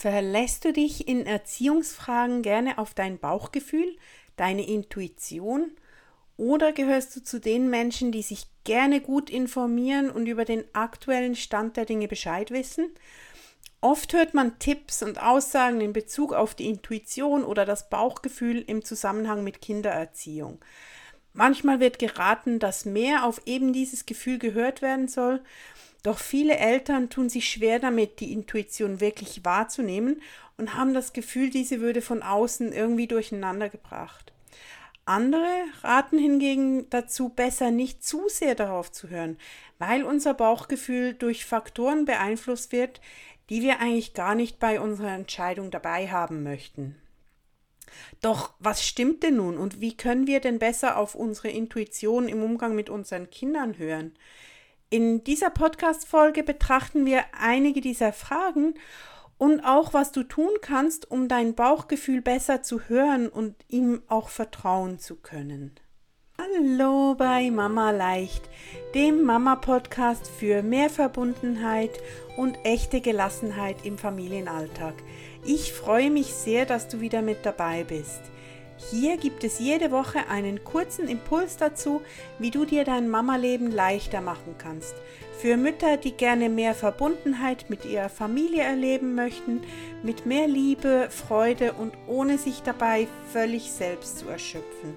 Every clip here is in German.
Verlässt du dich in Erziehungsfragen gerne auf dein Bauchgefühl, deine Intuition oder gehörst du zu den Menschen, die sich gerne gut informieren und über den aktuellen Stand der Dinge Bescheid wissen? Oft hört man Tipps und Aussagen in Bezug auf die Intuition oder das Bauchgefühl im Zusammenhang mit Kindererziehung. Manchmal wird geraten, dass mehr auf eben dieses Gefühl gehört werden soll, doch viele Eltern tun sich schwer damit, die Intuition wirklich wahrzunehmen und haben das Gefühl, diese würde von außen irgendwie durcheinander gebracht. Andere raten hingegen dazu, besser nicht zu sehr darauf zu hören, weil unser Bauchgefühl durch Faktoren beeinflusst wird, die wir eigentlich gar nicht bei unserer Entscheidung dabei haben möchten. Doch was stimmt denn nun und wie können wir denn besser auf unsere Intuition im Umgang mit unseren Kindern hören? In dieser Podcast-Folge betrachten wir einige dieser Fragen und auch, was du tun kannst, um dein Bauchgefühl besser zu hören und ihm auch vertrauen zu können. Hallo bei Mama Leicht, dem Mama-Podcast für mehr Verbundenheit und echte Gelassenheit im Familienalltag. Ich freue mich sehr, dass du wieder mit dabei bist. Hier gibt es jede Woche einen kurzen Impuls dazu, wie du dir dein Mama-Leben leichter machen kannst. Für Mütter, die gerne mehr Verbundenheit mit ihrer Familie erleben möchten, mit mehr Liebe, Freude und ohne sich dabei völlig selbst zu erschöpfen.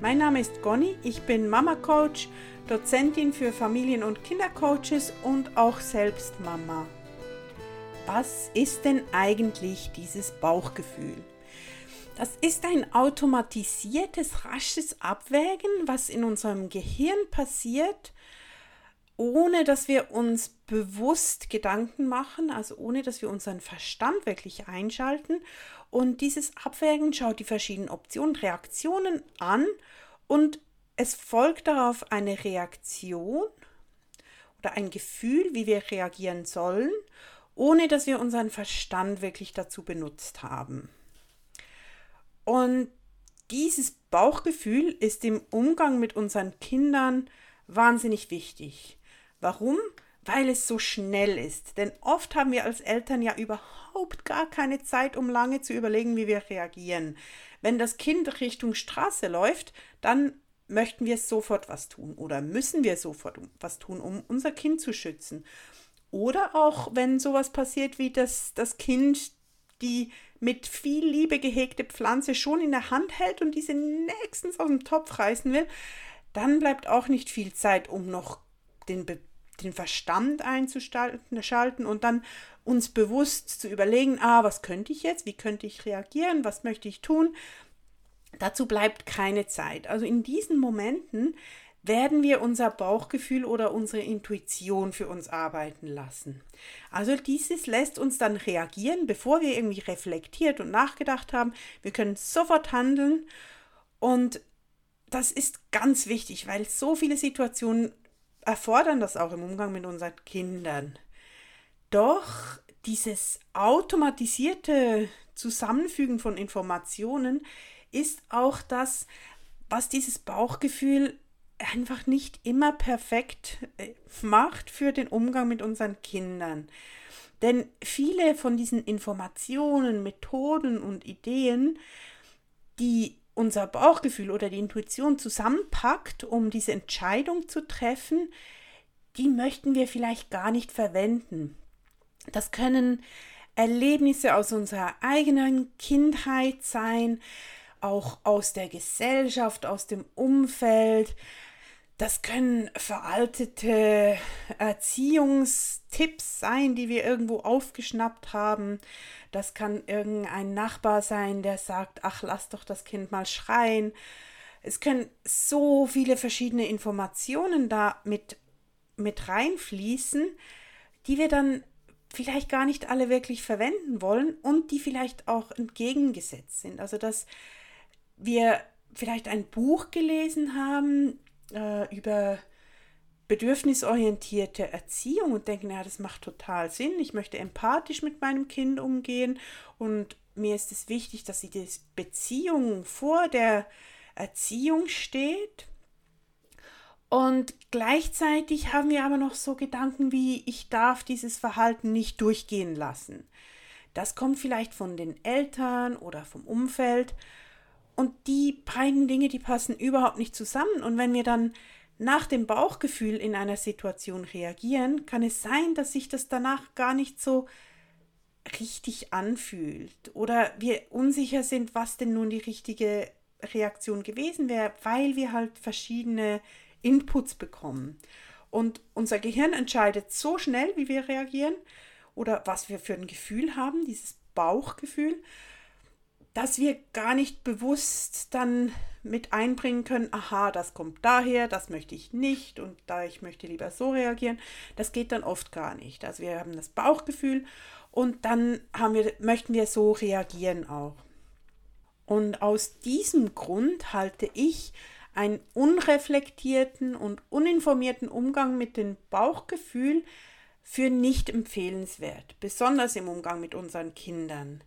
Mein Name ist Gonni, ich bin Mama Coach, Dozentin für Familien- und Kindercoaches und auch selbst Mama. Was ist denn eigentlich dieses Bauchgefühl? Das ist ein automatisiertes, rasches Abwägen, was in unserem Gehirn passiert, ohne dass wir uns bewusst Gedanken machen, also ohne dass wir unseren Verstand wirklich einschalten. Und dieses Abwägen schaut die verschiedenen Optionen, Reaktionen an und es folgt darauf eine Reaktion oder ein Gefühl, wie wir reagieren sollen, ohne dass wir unseren Verstand wirklich dazu benutzt haben. Und dieses Bauchgefühl ist im Umgang mit unseren Kindern wahnsinnig wichtig. Warum? Weil es so schnell ist. Denn oft haben wir als Eltern ja überhaupt gar keine Zeit, um lange zu überlegen, wie wir reagieren. Wenn das Kind Richtung Straße läuft, dann möchten wir sofort was tun oder müssen wir sofort was tun, um unser Kind zu schützen. Oder auch, wenn sowas passiert wie dass das Kind die mit viel Liebe gehegte Pflanze schon in der Hand hält und diese nächstens aus dem Topf reißen will, dann bleibt auch nicht viel Zeit, um noch den, den Verstand einzuschalten und dann uns bewusst zu überlegen, ah, was könnte ich jetzt, wie könnte ich reagieren, was möchte ich tun. Dazu bleibt keine Zeit. Also in diesen Momenten werden wir unser Bauchgefühl oder unsere Intuition für uns arbeiten lassen. Also dieses lässt uns dann reagieren, bevor wir irgendwie reflektiert und nachgedacht haben. Wir können sofort handeln und das ist ganz wichtig, weil so viele Situationen erfordern das auch im Umgang mit unseren Kindern. Doch dieses automatisierte Zusammenfügen von Informationen ist auch das, was dieses Bauchgefühl einfach nicht immer perfekt äh, macht für den Umgang mit unseren Kindern. Denn viele von diesen Informationen, Methoden und Ideen, die unser Bauchgefühl oder die Intuition zusammenpackt, um diese Entscheidung zu treffen, die möchten wir vielleicht gar nicht verwenden. Das können Erlebnisse aus unserer eigenen Kindheit sein, auch aus der Gesellschaft, aus dem Umfeld, das können veraltete Erziehungstipps sein, die wir irgendwo aufgeschnappt haben. Das kann irgendein Nachbar sein, der sagt, ach, lass doch das Kind mal schreien. Es können so viele verschiedene Informationen da mit, mit reinfließen, die wir dann vielleicht gar nicht alle wirklich verwenden wollen und die vielleicht auch entgegengesetzt sind. Also dass wir vielleicht ein Buch gelesen haben, äh, über bedürfnisorientierte Erziehung und denken, ja, das macht total Sinn. Ich möchte empathisch mit meinem Kind umgehen und mir ist es wichtig, dass die Beziehung vor der Erziehung steht. Und gleichzeitig haben wir aber noch so Gedanken wie, ich darf dieses Verhalten nicht durchgehen lassen. Das kommt vielleicht von den Eltern oder vom Umfeld. Und die beiden Dinge, die passen überhaupt nicht zusammen. Und wenn wir dann nach dem Bauchgefühl in einer Situation reagieren, kann es sein, dass sich das danach gar nicht so richtig anfühlt oder wir unsicher sind, was denn nun die richtige Reaktion gewesen wäre, weil wir halt verschiedene Inputs bekommen. Und unser Gehirn entscheidet so schnell, wie wir reagieren oder was wir für ein Gefühl haben, dieses Bauchgefühl, dass wir gar nicht bewusst dann mit einbringen können, aha, das kommt daher, das möchte ich nicht und da ich möchte lieber so reagieren. Das geht dann oft gar nicht. Also wir haben das Bauchgefühl und dann haben wir, möchten wir so reagieren auch. Und aus diesem Grund halte ich einen unreflektierten und uninformierten Umgang mit dem Bauchgefühl für nicht empfehlenswert, besonders im Umgang mit unseren Kindern.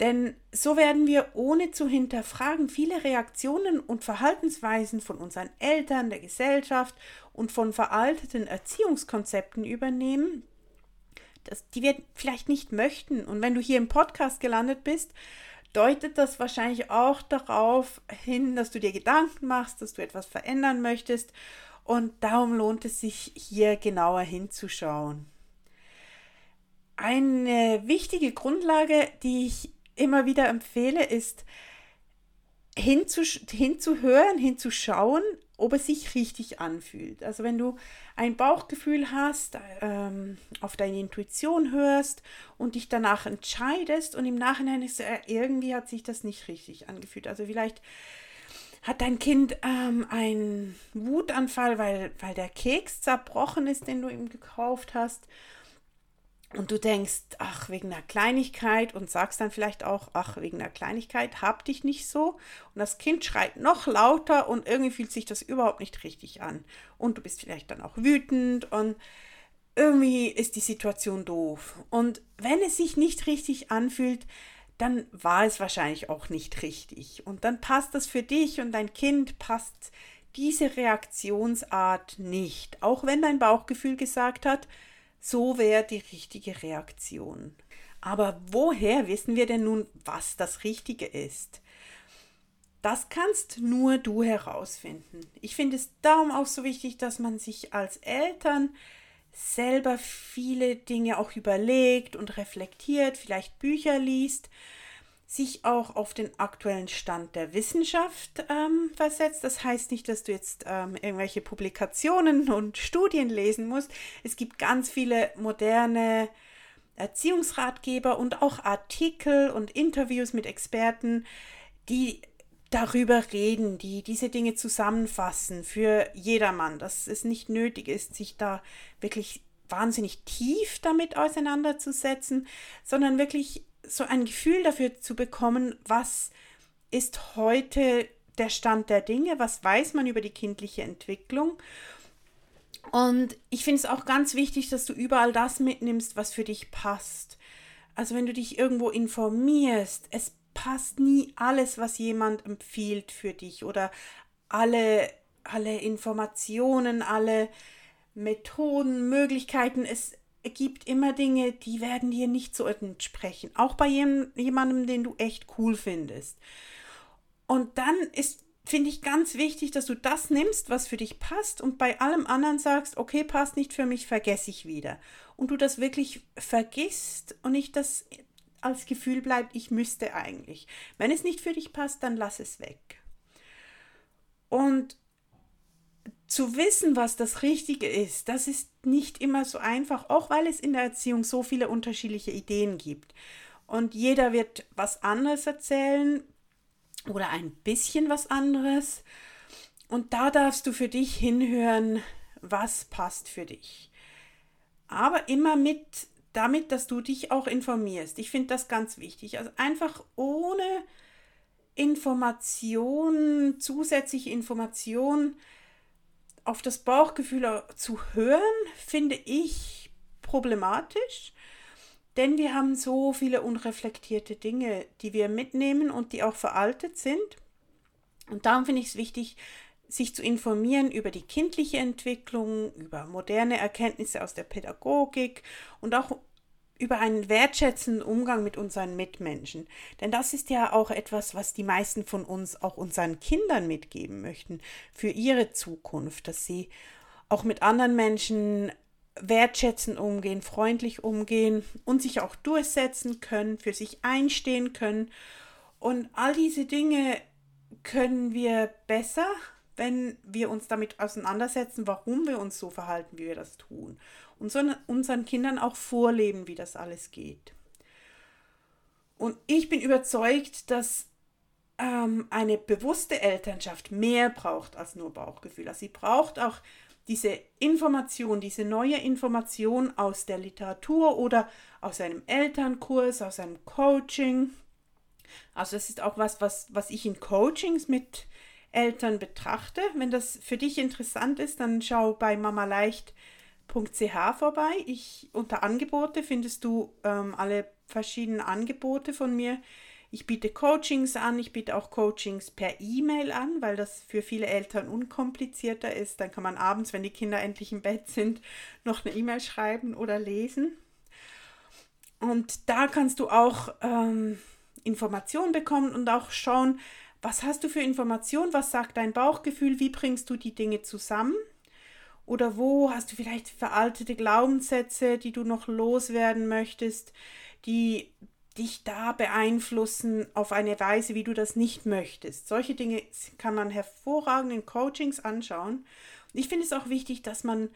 Denn so werden wir ohne zu hinterfragen viele Reaktionen und Verhaltensweisen von unseren Eltern, der Gesellschaft und von veralteten Erziehungskonzepten übernehmen, die wir vielleicht nicht möchten. Und wenn du hier im Podcast gelandet bist, deutet das wahrscheinlich auch darauf hin, dass du dir Gedanken machst, dass du etwas verändern möchtest. Und darum lohnt es sich, hier genauer hinzuschauen. Eine wichtige Grundlage, die ich immer wieder empfehle, ist hinzuhören, hinzuschauen, ob es sich richtig anfühlt. Also wenn du ein Bauchgefühl hast, ähm, auf deine Intuition hörst und dich danach entscheidest und im Nachhinein ist äh, irgendwie hat sich das nicht richtig angefühlt. Also vielleicht hat dein Kind ähm, einen Wutanfall, weil, weil der Keks zerbrochen ist, den du ihm gekauft hast und du denkst, ach, wegen einer Kleinigkeit und sagst dann vielleicht auch, ach, wegen einer Kleinigkeit, hab dich nicht so. Und das Kind schreit noch lauter und irgendwie fühlt sich das überhaupt nicht richtig an. Und du bist vielleicht dann auch wütend und irgendwie ist die Situation doof. Und wenn es sich nicht richtig anfühlt, dann war es wahrscheinlich auch nicht richtig. Und dann passt das für dich und dein Kind passt diese Reaktionsart nicht. Auch wenn dein Bauchgefühl gesagt hat, so wäre die richtige Reaktion. Aber woher wissen wir denn nun, was das Richtige ist? Das kannst nur du herausfinden. Ich finde es darum auch so wichtig, dass man sich als Eltern selber viele Dinge auch überlegt und reflektiert, vielleicht Bücher liest sich auch auf den aktuellen Stand der Wissenschaft ähm, versetzt. Das heißt nicht, dass du jetzt ähm, irgendwelche Publikationen und Studien lesen musst. Es gibt ganz viele moderne Erziehungsratgeber und auch Artikel und Interviews mit Experten, die darüber reden, die diese Dinge zusammenfassen für jedermann, dass es nicht nötig ist, sich da wirklich wahnsinnig tief damit auseinanderzusetzen, sondern wirklich so ein Gefühl dafür zu bekommen, was ist heute der Stand der Dinge, was weiß man über die kindliche Entwicklung. Und ich finde es auch ganz wichtig, dass du überall das mitnimmst, was für dich passt. Also wenn du dich irgendwo informierst, es passt nie alles, was jemand empfiehlt für dich oder alle, alle Informationen, alle Methoden, Möglichkeiten. Es, gibt immer Dinge, die werden dir nicht so entsprechen. Auch bei jemandem, den du echt cool findest. Und dann ist, finde ich, ganz wichtig, dass du das nimmst, was für dich passt und bei allem anderen sagst, okay, passt nicht für mich, vergesse ich wieder. Und du das wirklich vergisst und nicht das als Gefühl bleibt, ich müsste eigentlich. Wenn es nicht für dich passt, dann lass es weg. Und zu wissen, was das Richtige ist, das ist nicht immer so einfach, auch weil es in der Erziehung so viele unterschiedliche Ideen gibt. Und jeder wird was anderes erzählen oder ein bisschen was anderes. Und da darfst du für dich hinhören, was passt für dich. Aber immer mit damit, dass du dich auch informierst. Ich finde das ganz wichtig. Also einfach ohne Information, zusätzliche Information, auf das Bauchgefühl zu hören, finde ich problematisch, denn wir haben so viele unreflektierte Dinge, die wir mitnehmen und die auch veraltet sind. Und darum finde ich es wichtig, sich zu informieren über die kindliche Entwicklung, über moderne Erkenntnisse aus der Pädagogik und auch über einen wertschätzenden Umgang mit unseren Mitmenschen. Denn das ist ja auch etwas, was die meisten von uns auch unseren Kindern mitgeben möchten für ihre Zukunft, dass sie auch mit anderen Menschen wertschätzend umgehen, freundlich umgehen und sich auch durchsetzen können, für sich einstehen können. Und all diese Dinge können wir besser, wenn wir uns damit auseinandersetzen, warum wir uns so verhalten, wie wir das tun und unseren Kindern auch vorleben, wie das alles geht. Und ich bin überzeugt, dass ähm, eine bewusste Elternschaft mehr braucht als nur Bauchgefühl. Also sie braucht auch diese Information, diese neue Information aus der Literatur oder aus einem Elternkurs, aus einem Coaching. Also das ist auch was, was, was ich in Coachings mit Eltern betrachte. Wenn das für dich interessant ist, dann schau bei Mama Leicht ch vorbei. Ich, unter Angebote findest du ähm, alle verschiedenen Angebote von mir. Ich biete Coachings an, ich biete auch Coachings per E-Mail an, weil das für viele Eltern unkomplizierter ist. Dann kann man abends, wenn die Kinder endlich im Bett sind, noch eine E-Mail schreiben oder lesen. Und da kannst du auch ähm, Informationen bekommen und auch schauen, was hast du für Informationen, was sagt dein Bauchgefühl, wie bringst du die Dinge zusammen oder wo hast du vielleicht veraltete Glaubenssätze, die du noch loswerden möchtest, die dich da beeinflussen auf eine Weise, wie du das nicht möchtest. Solche Dinge kann man hervorragend in Coachings anschauen. Ich finde es auch wichtig, dass man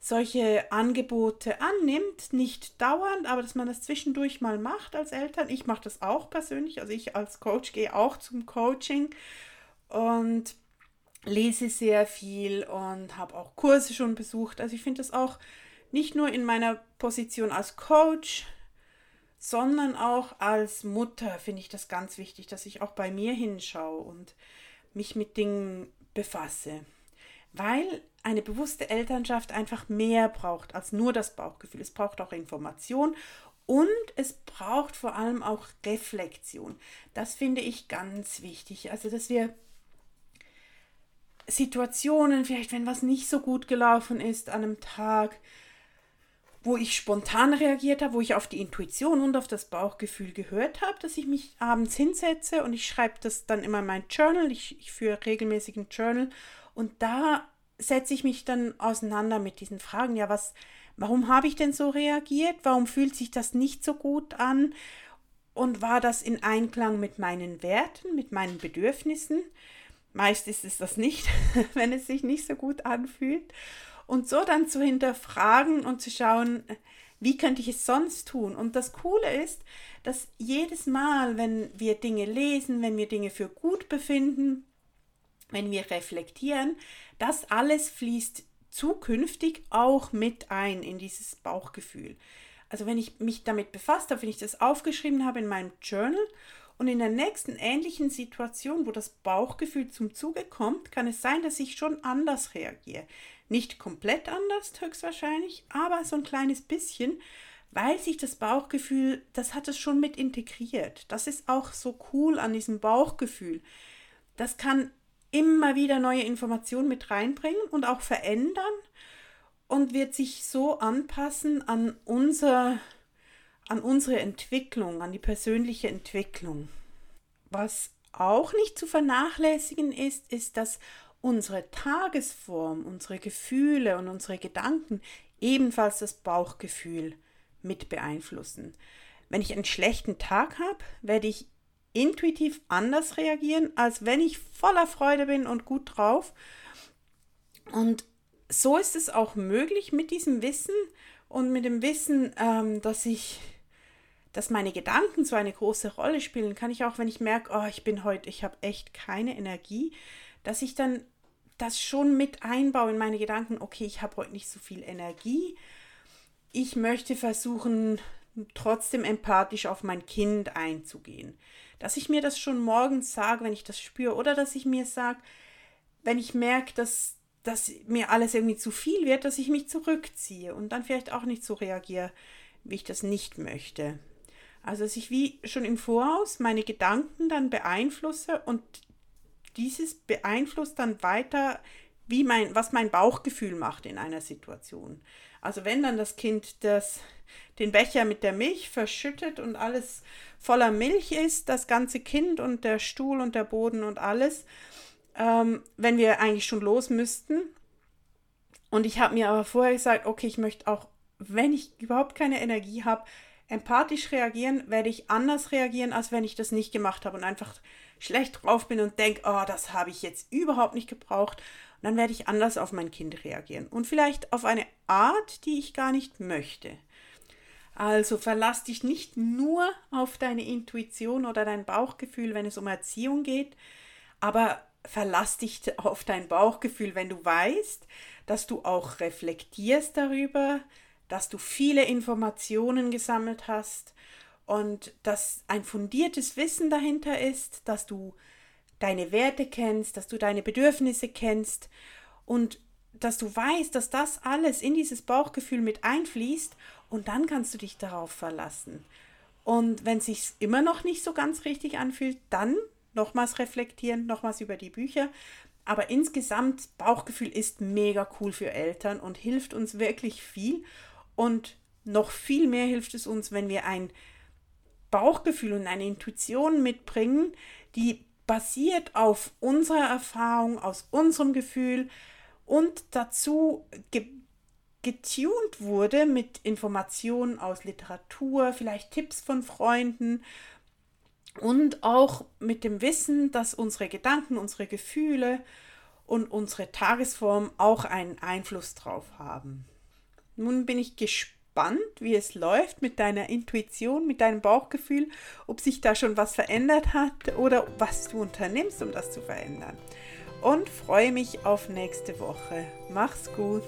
solche Angebote annimmt, nicht dauernd, aber dass man das zwischendurch mal macht als Eltern. Ich mache das auch persönlich, also ich als Coach gehe auch zum Coaching und lese sehr viel und habe auch Kurse schon besucht. Also ich finde das auch nicht nur in meiner Position als Coach, sondern auch als Mutter finde ich das ganz wichtig, dass ich auch bei mir hinschaue und mich mit Dingen befasse. Weil eine bewusste Elternschaft einfach mehr braucht als nur das Bauchgefühl. Es braucht auch Information und es braucht vor allem auch Reflexion. Das finde ich ganz wichtig. Also, dass wir Situationen, vielleicht wenn was nicht so gut gelaufen ist an einem Tag, wo ich spontan reagiert habe, wo ich auf die Intuition und auf das Bauchgefühl gehört habe, dass ich mich abends hinsetze und ich schreibe das dann immer in mein Journal. Ich, ich führe regelmäßig ein Journal und da setze ich mich dann auseinander mit diesen Fragen. Ja, was, warum habe ich denn so reagiert? Warum fühlt sich das nicht so gut an? Und war das in Einklang mit meinen Werten, mit meinen Bedürfnissen? Meist ist es das nicht, wenn es sich nicht so gut anfühlt. Und so dann zu hinterfragen und zu schauen, wie könnte ich es sonst tun? Und das Coole ist, dass jedes Mal, wenn wir Dinge lesen, wenn wir Dinge für gut befinden, wenn wir reflektieren, das alles fließt zukünftig auch mit ein in dieses Bauchgefühl. Also wenn ich mich damit befasst habe, wenn ich das aufgeschrieben habe in meinem Journal und in der nächsten ähnlichen Situation, wo das Bauchgefühl zum Zuge kommt, kann es sein, dass ich schon anders reagiere. Nicht komplett anders, höchstwahrscheinlich, aber so ein kleines bisschen, weil sich das Bauchgefühl, das hat es schon mit integriert. Das ist auch so cool an diesem Bauchgefühl. Das kann immer wieder neue Informationen mit reinbringen und auch verändern und wird sich so anpassen an unser an unsere Entwicklung, an die persönliche Entwicklung. Was auch nicht zu vernachlässigen ist, ist, dass unsere Tagesform, unsere Gefühle und unsere Gedanken ebenfalls das Bauchgefühl mit beeinflussen. Wenn ich einen schlechten Tag habe, werde ich intuitiv anders reagieren, als wenn ich voller Freude bin und gut drauf. Und so ist es auch möglich mit diesem Wissen und mit dem Wissen, ähm, dass ich dass meine Gedanken so eine große Rolle spielen, kann ich auch, wenn ich merke, oh, ich bin heute, ich habe echt keine Energie, dass ich dann das schon mit einbaue in meine Gedanken, okay, ich habe heute nicht so viel Energie. Ich möchte versuchen, trotzdem empathisch auf mein Kind einzugehen. Dass ich mir das schon morgens sage, wenn ich das spüre, oder dass ich mir sage, wenn ich merke, dass, dass mir alles irgendwie zu viel wird, dass ich mich zurückziehe und dann vielleicht auch nicht so reagiere, wie ich das nicht möchte. Also dass ich wie schon im Voraus meine Gedanken dann beeinflusse und dieses beeinflusst dann weiter wie mein, was mein Bauchgefühl macht in einer Situation. Also wenn dann das Kind das, den Becher mit der Milch verschüttet und alles voller Milch ist, das ganze Kind und der Stuhl und der Boden und alles, ähm, wenn wir eigentlich schon los müssten. Und ich habe mir aber vorher gesagt, okay, ich möchte auch, wenn ich überhaupt keine Energie habe, empathisch reagieren, werde ich anders reagieren, als wenn ich das nicht gemacht habe und einfach schlecht drauf bin und denke, oh, das habe ich jetzt überhaupt nicht gebraucht. Und dann werde ich anders auf mein Kind reagieren und vielleicht auf eine Art, die ich gar nicht möchte. Also verlass dich nicht nur auf deine Intuition oder dein Bauchgefühl, wenn es um Erziehung geht, aber verlass dich auf dein Bauchgefühl, wenn du weißt, dass du auch reflektierst darüber, dass du viele Informationen gesammelt hast und dass ein fundiertes Wissen dahinter ist, dass du deine Werte kennst, dass du deine Bedürfnisse kennst und dass du weißt, dass das alles in dieses Bauchgefühl mit einfließt und dann kannst du dich darauf verlassen. Und wenn es sich immer noch nicht so ganz richtig anfühlt, dann nochmals reflektieren, nochmals über die Bücher. Aber insgesamt, Bauchgefühl ist mega cool für Eltern und hilft uns wirklich viel. Und noch viel mehr hilft es uns, wenn wir ein Bauchgefühl und eine Intuition mitbringen, die basiert auf unserer Erfahrung, aus unserem Gefühl und dazu getuned wurde mit Informationen aus Literatur, vielleicht Tipps von Freunden und auch mit dem Wissen, dass unsere Gedanken, unsere Gefühle und unsere Tagesform auch einen Einfluss drauf haben. Nun bin ich gespannt, wie es läuft mit deiner Intuition, mit deinem Bauchgefühl, ob sich da schon was verändert hat oder was du unternimmst, um das zu verändern. Und freue mich auf nächste Woche. Mach's gut.